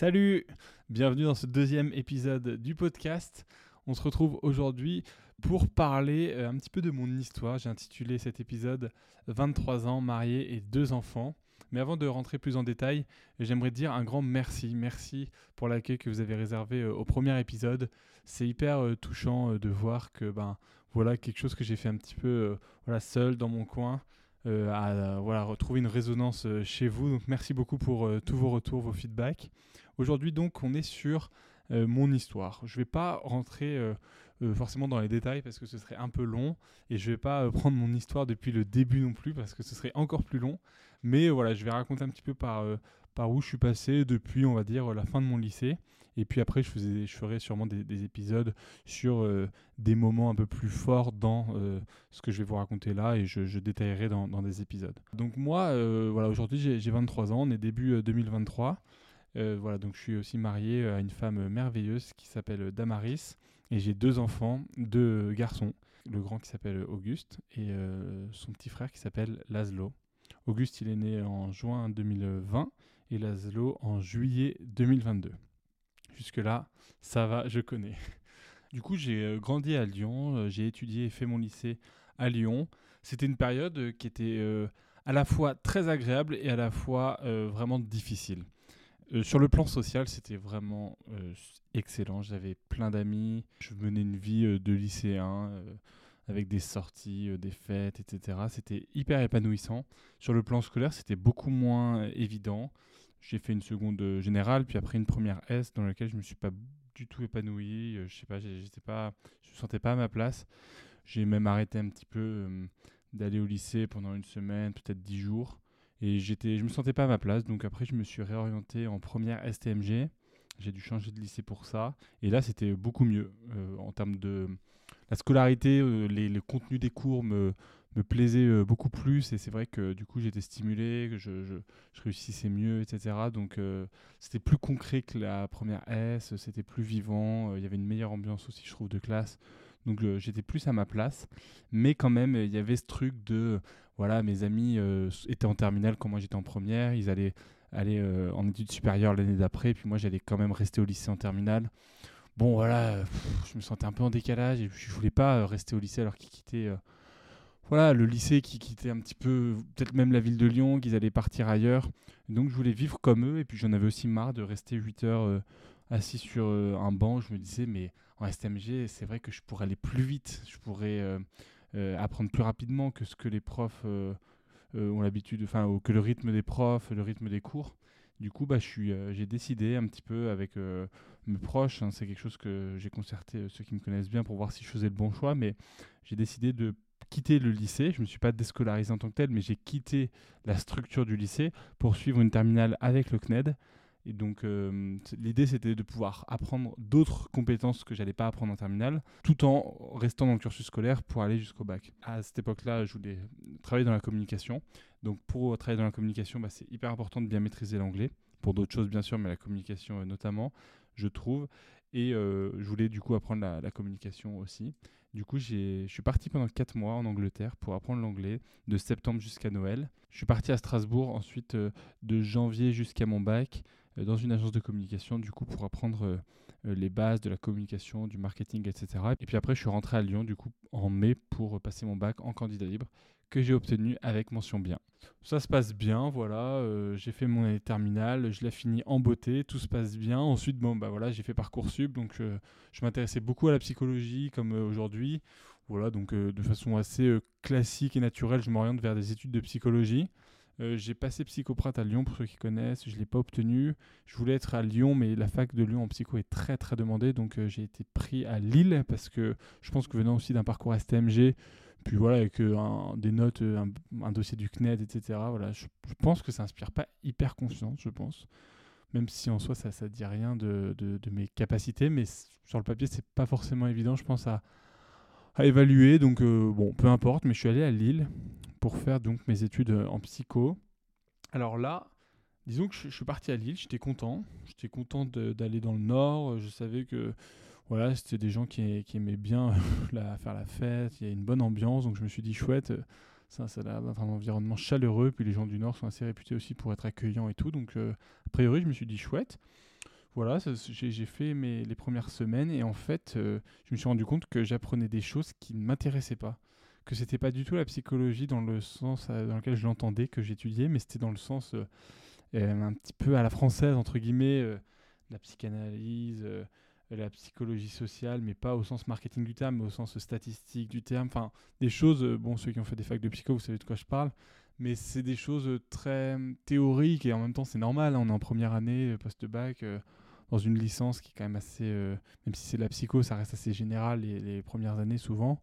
Salut Bienvenue dans ce deuxième épisode du podcast. On se retrouve aujourd'hui pour parler euh, un petit peu de mon histoire. J'ai intitulé cet épisode 23 ans, marié et deux enfants. Mais avant de rentrer plus en détail, j'aimerais dire un grand merci. Merci pour l'accueil que vous avez réservé euh, au premier épisode. C'est hyper euh, touchant de voir que ben voilà quelque chose que j'ai fait un petit peu seul dans mon coin. à voilà, une résonance chez vous. Donc merci beaucoup pour tous vos retours, vos feedbacks. Aujourd'hui donc on est sur euh, mon histoire. Je ne vais pas rentrer euh, euh, forcément dans les détails parce que ce serait un peu long et je ne vais pas prendre mon histoire depuis le début non plus parce que ce serait encore plus long. Mais voilà, je vais raconter un petit peu par, par où je suis passé depuis on va dire la fin de mon lycée. Et puis après, je, faisais, je ferai sûrement des, épisodes sur des moments un peu plus forts dans ce que je vais vous raconter là et je, détaillerai dans, dans, des épisodes. Donc moi, voilà, aujourd'hui j'ai 23 ans, on est début 2023. Euh, voilà, donc je suis aussi marié euh, à une femme merveilleuse qui s'appelle Damaris et j'ai deux enfants, deux garçons. Le grand qui s'appelle Auguste et euh, son petit frère qui s'appelle Laszlo. Auguste, il est né en juin 2020 et Laszlo en juillet 2022. Jusque-là, ça va, je connais. Du coup, j'ai grandi à Lyon, j'ai étudié et fait mon lycée à Lyon. C'était une période qui était à la fois très agréable et à la fois vraiment difficile. Euh, sur le plan social, c'était vraiment euh, excellent. J'avais plein d'amis. Je menais une vie euh, de lycéen avec des sorties, des fêtes, etc. C'était hyper épanouissant. Sur le plan scolaire, c'était beaucoup moins évident. J'ai fait une seconde générale, puis après une première S dans laquelle je me suis pas du tout épanoui. je sais pas, j'étais pas, je me sentais pas à ma place. J'ai même arrêté un petit peu d'aller au lycée pendant une semaine, peut-être dix jours. Et j'étais, je me sentais pas à ma place, donc après je me suis réorienté en première STMG. J'ai dû changer de lycée pour ça. Et là, c'était beaucoup mieux euh, en termes de la scolarité, euh, les, le contenu des cours me, me plaisait euh, beaucoup plus. Et c'est vrai que du coup, j'étais stimulé, que je, réussissais mieux, etc. Donc, c'était plus concret que la première S. C'était plus vivant. Il y avait une meilleure ambiance aussi, je trouve, de classe. Donc j'étais plus à ma place. Mais quand même, il y avait ce truc de, voilà, mes amis euh, étaient en terminale quand moi j'étais en première. Ils allaient aller euh, en études supérieures l'année d'après. Puis moi, j'allais quand même rester au lycée en terminale. Bon, voilà, je me sentais un peu en décalage et je voulais pas euh, rester au lycée alors qu'ils quittaient voilà, le lycée qui quittait un petit peu, peut-être même la ville de Lyon, qu'ils allaient partir ailleurs. Donc je voulais vivre comme eux, et puis j'en avais aussi marre de rester 8 heures assis sur un banc. Je me disais, mais en STMG, c'est vrai que je pourrais aller plus vite, je pourrais euh, euh, apprendre plus rapidement que ce que les profs euh, ont l'habitude, enfin, que le rythme des profs, le rythme des cours. Du coup, bah, j'ai décidé un petit peu avec mes proches, hein, c'est quelque chose que j'ai concerté ceux qui me connaissent bien pour voir si je faisais le bon choix, mais j'ai décidé de quitter le lycée. Je ne me suis pas déscolarisé en tant que tel, mais j'ai quitté la structure du lycée pour suivre une terminale avec le CNED. Et donc, euh, l'idée, c'était de pouvoir apprendre d'autres compétences que j'allais pas apprendre en terminale, tout en restant dans le cursus scolaire pour aller jusqu'au bac. À cette époque-là, je voulais travailler dans la communication. Donc, pour travailler dans la communication, bah, c'est hyper important de bien maîtriser l'anglais. Pour d'autres choses, bien sûr, mais la communication euh, notamment, je trouve. Et euh, je voulais du coup apprendre la, communication aussi. Du coup, je suis parti pendant 4 mois en Angleterre pour apprendre l'anglais, de septembre jusqu'à Noël. Je suis parti à Strasbourg ensuite de janvier jusqu'à mon bac. Euh, dans une agence de communication, du coup, pour apprendre euh, euh, les bases de la communication, du marketing, etc. Et puis après, je suis rentré à Lyon, du coup, en mai pour passer mon bac en candidat libre que j'ai obtenu avec mention bien. Ça se passe bien, voilà, j'ai fait mon année terminale, je l'ai fini en beauté, tout se passe bien. Ensuite, bon, bah voilà, j'ai fait Parcoursup, donc je m'intéressais beaucoup à la psychologie comme aujourd'hui. Voilà, donc de façon assez classique et naturelle, je m'oriente vers des études de psychologie. Euh, j'ai passé psychoprate à Lyon pour ceux qui connaissent, je ne l'ai pas obtenu. Je voulais être à Lyon, mais la fac de Lyon en psycho est très très demandée, donc euh, j'ai été pris à Lille parce que je pense que venant aussi d'un parcours STMG, puis voilà, avec euh, des notes, un, dossier du CNED, etc., voilà, je, pense que ça inspire pas hyper confiance, je pense. Même si en soi ça ne dit rien de, de, mes capacités, mais sur le papier c'est pas forcément évident, je pense, à, à évaluer. Donc bon, peu importe, mais je suis allé à Lille pour faire donc mes études euh, en psycho. Alors là, disons que je, suis parti à Lille, j'étais content. J'étais content d'aller dans le nord. Je savais que voilà, c'était des gens qui, aimaient bien faire la fête. Il y a une bonne ambiance, donc je me suis dit chouette. Ça, ça a l'air d'être un environnement chaleureux. Puis les gens du nord sont assez réputés aussi pour être accueillants et tout. Donc, euh, a priori, je me suis dit chouette. voilà, j'ai fait mes, les premières semaines et en fait, je me suis rendu compte que j'apprenais des choses qui ne m'intéressaient pas. Que c'était pas du tout la psychologie dans le sens dans lequel je l'entendais, que j'étudiais, mais c'était dans le sens un petit peu à la française, entre guillemets, la psychanalyse, la psychologie sociale, mais pas au sens marketing du terme, mais au sens statistique du terme. Enfin, des choses, euh, bon, ceux qui ont fait des facs de psycho, vous savez de quoi je parle, mais c'est des choses euh, très hum, théoriques et en même temps, c'est normal. Hein, on est en première année, euh, post-bac, dans une licence qui est quand même assez. même si c'est de la psycho, ça reste assez général les, les premières années souvent.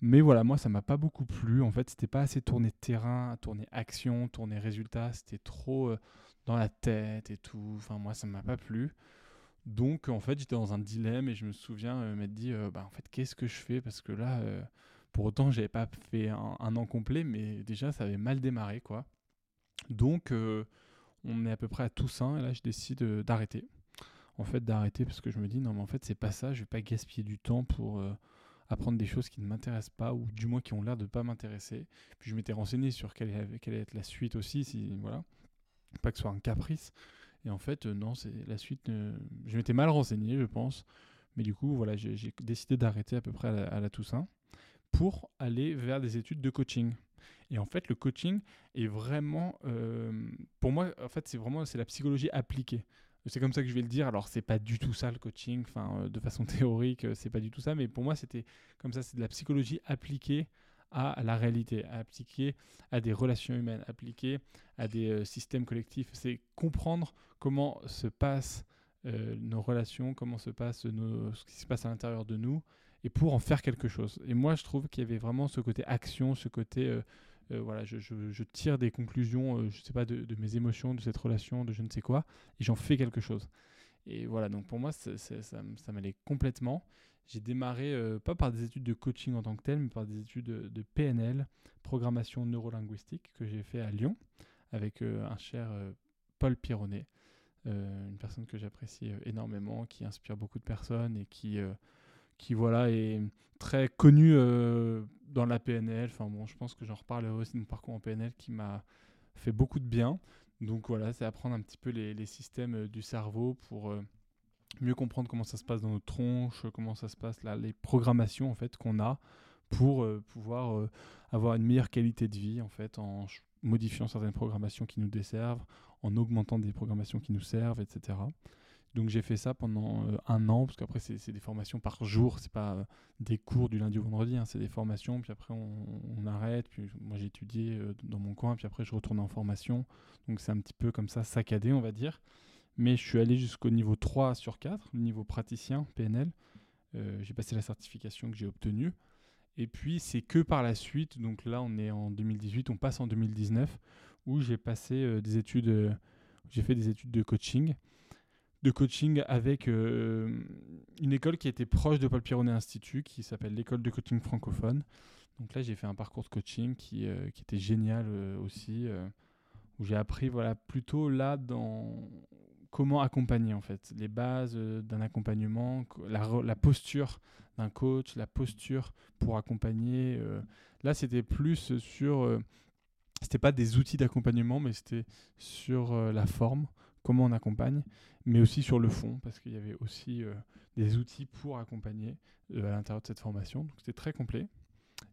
Mais voilà, moi, ça m'a pas beaucoup plu. En fait, c'était pas assez tourné terrain, tourné action, tourné résultat. C'était trop dans la tête et tout. Enfin, moi, ça m'a pas plu. Donc en fait j'étais dans un dilemme et je me souviens euh, m'être dit euh, bah en fait qu'est-ce que je fais? Parce que là euh, pour autant j'avais pas fait un, an complet mais déjà ça avait mal démarré quoi. Donc on est à peu près à Toussaint et là je décide d'arrêter. En fait d'arrêter parce que je me dis non mais en fait c'est pas ça, je vais pas gaspiller du temps pour apprendre des choses qui ne m'intéressent pas ou du moins qui ont l'air de pas m'intéresser. Puis je m'étais renseigné sur quelle, quelle allait être la suite aussi si voilà, pas que ce soit un caprice. Et en fait, euh, non, c'est la suite. Euh, je m'étais mal renseigné, je pense. Mais du coup, voilà, j'ai décidé d'arrêter à peu près à la, Toussaint pour aller vers des études de coaching. Et en fait, le coaching est vraiment, euh, pour moi, en fait, c'est vraiment c'est la psychologie appliquée. C'est comme ça que je vais le dire. Alors, c'est pas du tout ça le coaching, enfin, de façon théorique, c'est pas du tout ça. Mais pour moi, c'était comme ça, c'est de la psychologie appliquée à la réalité, appliquée à des relations humaines, appliquée à des systèmes collectifs. C'est comprendre comment se passent euh, nos relations, comment se passe ce qui se passe à l'intérieur de nous, et pour en faire quelque chose. Et moi, je trouve qu'il y avait vraiment ce côté action, ce côté, euh, euh, voilà, je, tire des conclusions, je sais pas, de, mes émotions, de cette relation, de je ne sais quoi, et j'en fais quelque chose. Et voilà, donc pour moi, ça m'allait complètement. J'ai démarré, pas par des études de coaching en tant que tel, mais par des études de, PNL, programmation neurolinguistique, que j'ai fait à Lyon, avec un cher Paul Pironnet. Euh, une personne que j'apprécie euh, énormément, qui inspire beaucoup de personnes et qui, euh, qui voilà, est très connue dans la PNL. Enfin bon, je pense que j'en reparlerai aussi de mon parcours en PNL qui m'a fait beaucoup de bien. Donc voilà, c'est apprendre un petit peu les, les systèmes du cerveau pour mieux comprendre comment ça se passe dans notre tronche, comment ça se passe là, les programmations en fait qu'on a pour pouvoir avoir une meilleure qualité de vie en fait en modifiant certaines programmations qui nous desservent, en augmentant des programmations qui nous servent, etc. Donc j'ai fait ça pendant euh, un an, parce qu'après c'est des formations par jour, c'est pas euh, des cours du lundi au vendredi, hein, c'est des formations, puis après on, arrête, puis moi j'ai étudié euh, dans mon coin, puis après je retourne en formation, donc c'est un petit peu comme ça saccadé on va dire. Mais je suis allé jusqu'au niveau 3 sur 4, le niveau praticien PNL. j'ai passé la certification que j'ai obtenue. Et puis c'est que par la suite, donc là on est en 2018, on passe en 2019, où j'ai passé euh, des études, euh, j'ai fait des études de coaching, de coaching avec euh, une école qui était proche de Paul Pironnet Institut, qui s'appelle l'école de coaching francophone. Donc là, j'ai fait un parcours de coaching qui, qui était génial aussi, où j'ai appris voilà, plutôt là dans comment accompagner en fait, les bases d'un accompagnement, la, posture d'un coach, la posture pour accompagner. là, c'était plus sur c'était pas des outils d'accompagnement, mais c'était sur euh, la forme, comment on accompagne, mais aussi sur le fond, parce qu'il y avait aussi euh, des outils pour accompagner euh, à l'intérieur de cette formation. Donc c'était très complet.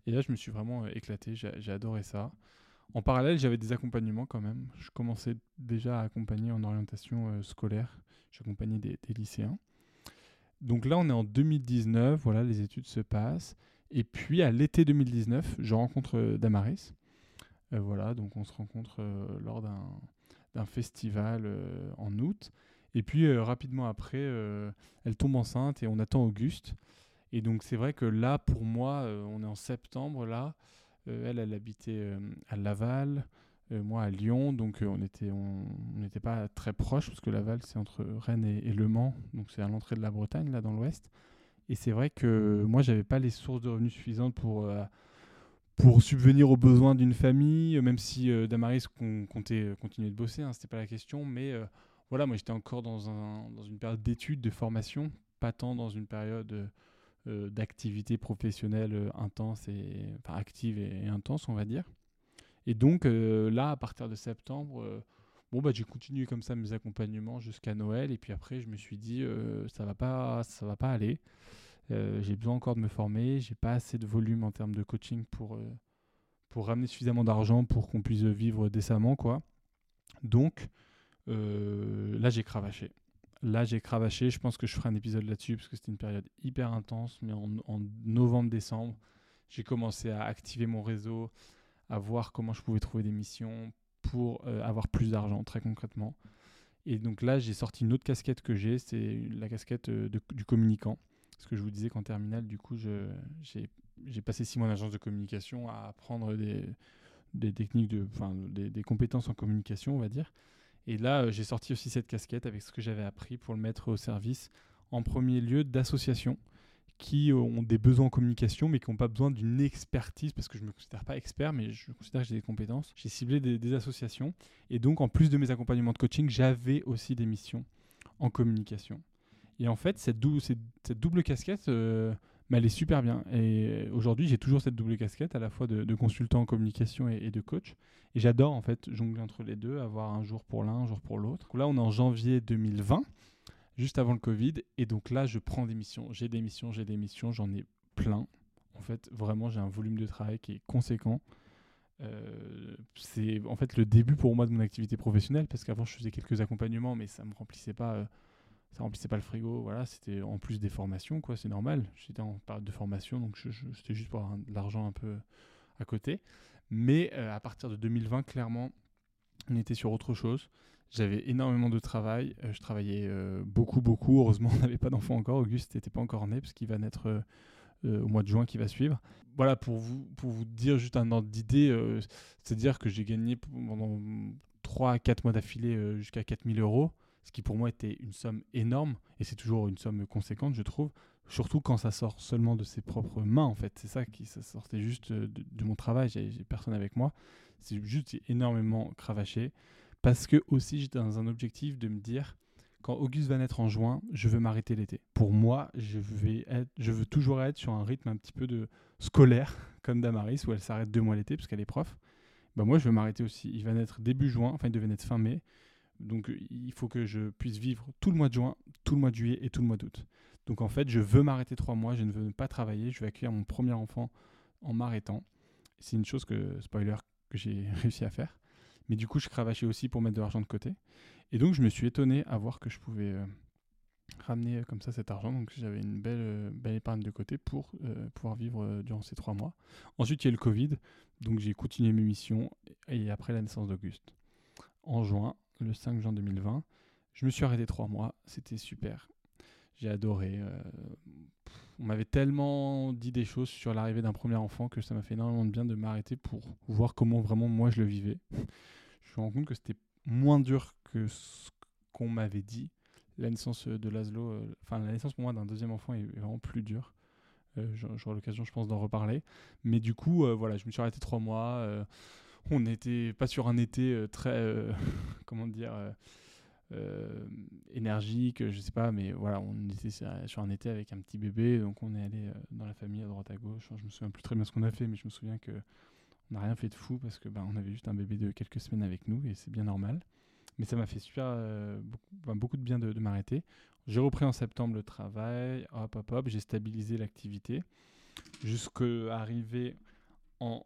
Et là, je me suis vraiment éclaté, j'ai adoré ça. En parallèle, j'avais des accompagnements quand même. Je commençais déjà à accompagner en orientation scolaire. J'accompagnais des, lycéens. Donc là, on est en 2019, voilà, les études se passent. Et puis à l'été 2019, je rencontre Damaris euh, voilà, donc on se rencontre euh, lors d'un festival euh, en août. Et puis rapidement après, elle tombe enceinte et on attend Auguste. Et donc c'est vrai que là, pour moi, on est en septembre là. Elle, elle habitait à Laval, moi à Lyon, donc on n'était pas très proches parce que Laval c'est entre Rennes et, Le Mans, donc c'est à l'entrée de la Bretagne là dans l'Ouest. Et c'est vrai que moi j'avais pas les sources de revenus suffisantes pour pour subvenir aux besoins d'une famille, même si euh, Damaris comptait euh, continuer de bosser, hein, c'était pas la question, mais euh, voilà, moi j'étais encore dans une période d'études, de formation, pas tant dans une période d'activité professionnelle intense et enfin, active et, intense, on va dire. Et donc là, à partir de septembre, bon bah j'ai continué comme ça mes accompagnements jusqu'à Noël et puis après je me suis dit euh, ça va pas ça va pas aller. Euh, j'ai besoin encore de me former, j'ai pas assez de volume en termes de coaching pour pour ramener suffisamment d'argent pour qu'on puisse vivre décemment quoi. Donc là j'ai cravaché. Là, j'ai cravaché. Je pense que je ferai un épisode là-dessus parce que c'était une période hyper intense. Mais en, novembre-décembre, j'ai commencé à activer mon réseau, à voir comment je pouvais trouver des missions pour euh, avoir plus d'argent, très concrètement. Et donc là, j'ai sorti une autre casquette que j'ai, c'est la casquette euh, du communicant. Parce que je vous disais qu'en terminale, du coup, j'ai passé six mois en agence de communication à apprendre des, techniques, de, des, des, compétences en communication, on va dire. Et là, euh, j'ai sorti aussi cette casquette avec ce que j'avais appris pour le mettre au service, en premier lieu, d'associations qui ont des besoins en communication, mais qui n'ont pas besoin d'une expertise, parce que je ne me considère pas expert, mais je considère que j'ai des compétences. J'ai ciblé des, associations. Et donc, en plus de mes accompagnements de coaching, j'avais aussi des missions en communication. Et en fait, cette, cette, double casquette, euh, mais elle est super bien. Et aujourd'hui, j'ai toujours cette double casquette, à la fois de, consultant en communication et, de coach. Et j'adore en fait jongler entre les deux, avoir un jour pour l'un, un jour pour l'autre. Là, on est en janvier 2020, juste avant le Covid. Et donc là, je prends des missions. J'ai des missions, j'ai des missions, j'en ai plein. En fait, vraiment, j'ai un volume de travail qui est conséquent. Euh, c'est en fait le début pour moi de mon activité professionnelle parce qu'avant je faisais quelques accompagnements mais ça me remplissait pas euh, ça remplissait pas le frigo. Voilà, c'était en plus des formations, quoi. C'est normal. J'étais en période de formation, donc c'était juste pour avoir de l'argent un peu à côté. Mais euh, à partir de 2020, clairement, on était sur autre chose. J'avais énormément de travail. Euh, je travaillais euh, beaucoup, beaucoup. Heureusement, on n'avait pas d'enfant encore. Auguste n'était pas encore né parce qu'il va naître au mois de juin qui va suivre. Voilà, pour vous, pour vous dire juste un ordre d'idée, c'est-à-dire que j'ai gagné pendant 3 à 4 mois d'affilée jusqu'à 4000 euros ce qui pour moi était une somme énorme, et c'est toujours une somme conséquente, je trouve, surtout quand ça sort seulement de ses propres mains, en fait. C'est ça qui sortait juste de, mon travail, j'ai personne avec moi. C'est juste énormément cravaché, parce que aussi j'étais dans un objectif de me dire, quand Auguste va naître en juin, je veux m'arrêter l'été. Pour moi, je, je veux toujours être sur un rythme un petit peu de scolaire, comme Damaris, où elle s'arrête deux mois l'été, parce qu'elle est prof. Bah moi, je veux m'arrêter aussi. Il va naître début juin, enfin, il devait naître fin mai. Donc il faut que je puisse vivre tout le mois de juin, tout le mois de juillet et tout le mois d'août. Donc en fait, je veux m'arrêter trois mois, je ne veux pas travailler, je vais accueillir mon premier enfant en m'arrêtant. C'est une chose que, spoiler, que j'ai réussi à faire. Mais du coup, je cravachais aussi pour mettre de l'argent de côté. Et donc je me suis étonné à voir que je pouvais euh, ramener euh, comme ça cet argent. Donc j'avais une belle, euh, belle épargne de côté pour pouvoir vivre durant ces trois mois. Ensuite, il y a le Covid. Donc j'ai continué mes missions et après la naissance d'Auguste. En juin, le 5 juin 2020. Je me suis arrêté trois mois, c'était super. J'ai adoré. Euh, on m'avait tellement dit des choses sur l'arrivée d'un premier enfant que ça m'a fait énormément de bien de m'arrêter pour voir comment vraiment moi je le vivais. je me rends compte que c'était moins dur que ce qu'on m'avait dit. La naissance de Laszlo, euh, enfin la naissance pour moi d'un deuxième enfant est vraiment plus dure. Euh, J'aurai l'occasion, je pense, d'en reparler. Mais du coup, voilà, je me suis arrêté trois mois on n'était pas sur un été euh, très, euh, comment dire, euh, énergique, je sais pas, mais voilà, on était sur un été avec un petit bébé, donc on est allé dans la famille à droite à gauche. Je me souviens plus très bien ce qu'on a fait, mais je me souviens que on n'a rien fait de fou parce que ben, on avait juste un bébé de quelques semaines avec nous et c'est bien normal. Mais ça m'a fait super beaucoup, beaucoup, de bien de, de m'arrêter. J'ai repris en septembre le travail, hop hop hop, j'ai stabilisé l'activité jusqu'à arriver en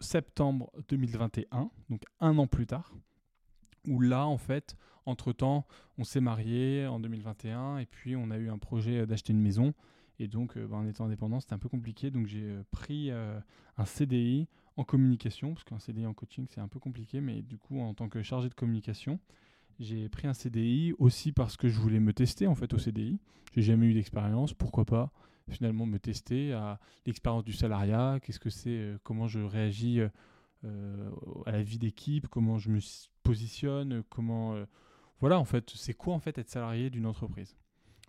septembre 2021, donc un an plus tard, où là, en fait, entre-temps, on s'est marié en 2021 et puis on a eu un projet d'acheter une maison. Et donc, euh, bah, en étant indépendant, c'était un peu compliqué. Donc, j'ai euh, pris euh, un CDI en communication, parce qu'un CDI en coaching, c'est un peu compliqué. Mais du coup, en tant que chargé de communication, j'ai pris un CDI aussi parce que je voulais me tester en fait au CDI. J'ai jamais eu d'expérience, pourquoi pas finalement me tester à l'expérience du salariat, qu'est-ce que c'est, euh, comment je réagis euh, à la vie d'équipe, comment je me positionne, comment euh, voilà en fait, c'est quoi en fait être salarié d'une entreprise?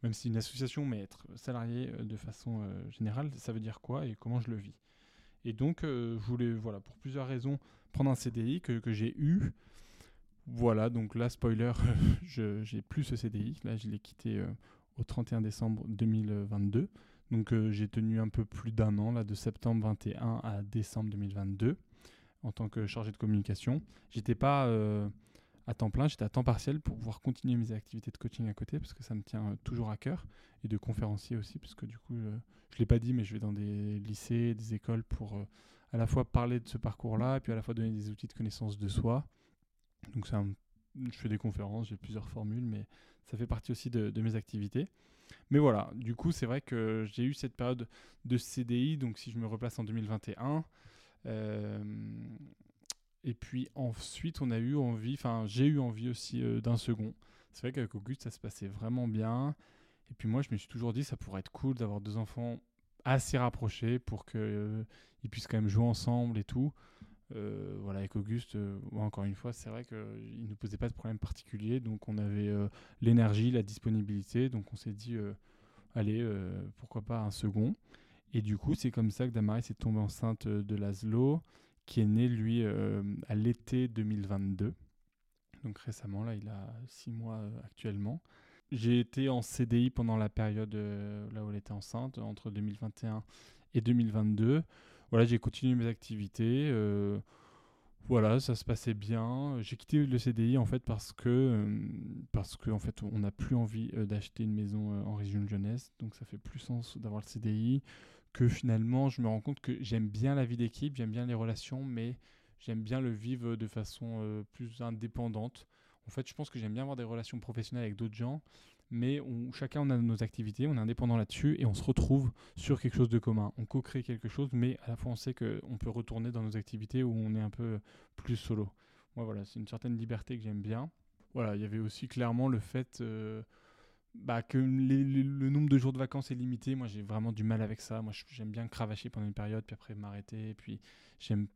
Même si une association, mais être salarié de façon générale, ça veut dire quoi et comment je le vis? Et donc, je voulais, voilà, pour plusieurs raisons, prendre un CDI que, que j'ai eu. Voilà, donc là, spoiler, je j'ai plus ce CDI. Là, je l'ai quitté au 31 décembre 2022. Donc euh, j'ai tenu un peu plus d'un an, là, de septembre 21 à décembre 2022, en tant que chargé de communication. J'étais pas euh, à temps plein, j'étais à temps partiel pour pouvoir continuer mes activités de coaching à côté parce que ça me tient toujours à cœur et de conférencier aussi parce que du coup, je ne l'ai pas dit, mais je vais dans des lycées, des écoles pour à la fois parler de ce parcours-là et puis à la fois donner des outils de connaissance de soi. Donc ça, je fais des conférences, j'ai plusieurs formules, mais ça fait partie aussi de, mes activités. Mais voilà, du coup, c'est vrai que j'ai eu cette période de CDI, donc si je me replace en 2021, euh, et puis ensuite, on a eu envie, enfin, j'ai eu envie aussi euh, d'un second. C'est vrai qu'avec Auguste, ça se passait vraiment bien. Et puis moi, je me suis toujours dit, ça pourrait être cool d'avoir deux enfants assez rapprochés pour qu'ils euh, puissent quand même jouer ensemble et tout. Euh, voilà, avec Auguste, encore une fois, c'est vrai qu'il ne nous posait pas de problème particulier. Donc on avait l'énergie, la disponibilité. Donc on s'est dit, allez, pourquoi pas un second. Et du coup, c'est comme ça que Damaris est tombée enceinte de Laszlo qui est né, lui, euh, à l'été 2022. Donc récemment, là, il a six mois euh, actuellement. J'ai été en CDI pendant la période euh, là où elle était enceinte, entre 2021 et 2022. Voilà, j'ai continué mes activités. voilà, ça se passait bien. J'ai quitté le CDI en fait parce que parce que fait on n'a plus envie d'acheter une maison en région jeunesse, donc ça fait plus sens d'avoir le CDI que finalement, je me rends compte que j'aime bien la vie d'équipe, j'aime bien les relations, mais j'aime bien le vivre de façon euh, plus indépendante. En fait, je pense que j'aime bien avoir des relations professionnelles avec d'autres gens, mais chacun on a nos activités, on est indépendant là-dessus et on se retrouve sur quelque chose de commun. On co-crée quelque chose, mais à la fois on sait qu'on peut retourner dans nos activités où on est un peu plus solo. Moi, voilà, c'est une certaine liberté que j'aime bien. Voilà, il y avait aussi clairement le fait euh, bah, que le nombre de jours de vacances est limité. Moi, j'ai vraiment du mal avec ça. Moi, j'aime bien cravacher pendant une période, puis après m'arrêter. Puis j'aime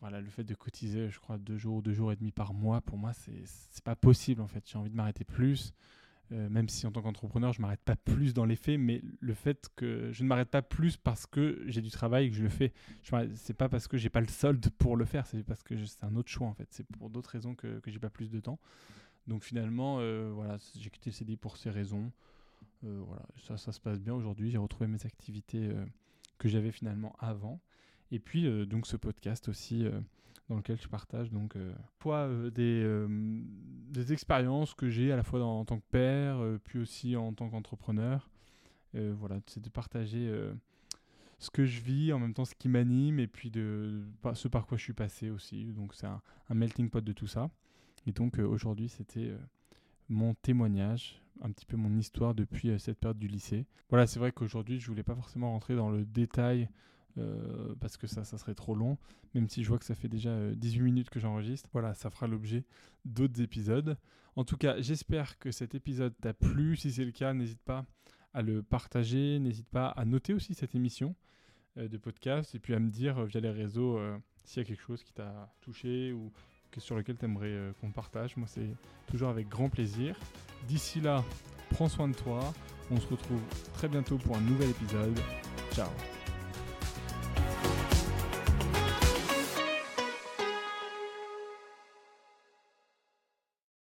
voilà, le fait de cotiser, je crois, deux jours, deux jours et demi par mois, pour moi, c'est pas possible en fait. J'ai envie de m'arrêter plus, euh, même si en tant qu'entrepreneur, je m'arrête pas plus dans les faits, mais le fait que je ne m'arrête pas plus parce que j'ai du travail et que je le fais, c'est pas parce que j'ai pas le solde pour le faire, c'est parce que c'est un autre choix en fait. C'est pour d'autres raisons que, que j'ai pas plus de temps. Donc finalement, euh, voilà, j'ai quitté le CDI pour ces raisons. Euh, voilà, ça, se passe bien aujourd'hui. J'ai retrouvé mes activités que j'avais finalement avant. Et puis donc ce podcast aussi dans lequel je partage donc fois des, des expériences que j'ai à la fois en tant que père, puis aussi en tant qu'entrepreneur. voilà, c'est de partager ce que je vis, en même temps ce qui m'anime, et puis de ce par quoi je suis passé aussi. Donc c'est un, melting pot de tout ça. Et donc euh, aujourd'hui, c'était euh, mon témoignage, un petit peu mon histoire depuis euh, cette période du lycée. Voilà, c'est vrai qu'aujourd'hui, je voulais pas forcément rentrer dans le détail parce que ça, ça serait trop long, même si je vois que ça fait déjà 18 minutes que j'enregistre. Voilà, ça fera l'objet d'autres épisodes. En tout cas, j'espère que cet épisode t'a plu. Si c'est le cas, n'hésite pas à le partager, n'hésite pas à noter aussi cette émission de podcast et puis à me dire via les réseaux s'il y a quelque chose qui t'a touché ou sur lequel tu aimerais euh, qu'on partage. Moi, c'est toujours avec grand plaisir. D'ici là, prends soin de toi. On se retrouve très bientôt pour un nouvel épisode. Ciao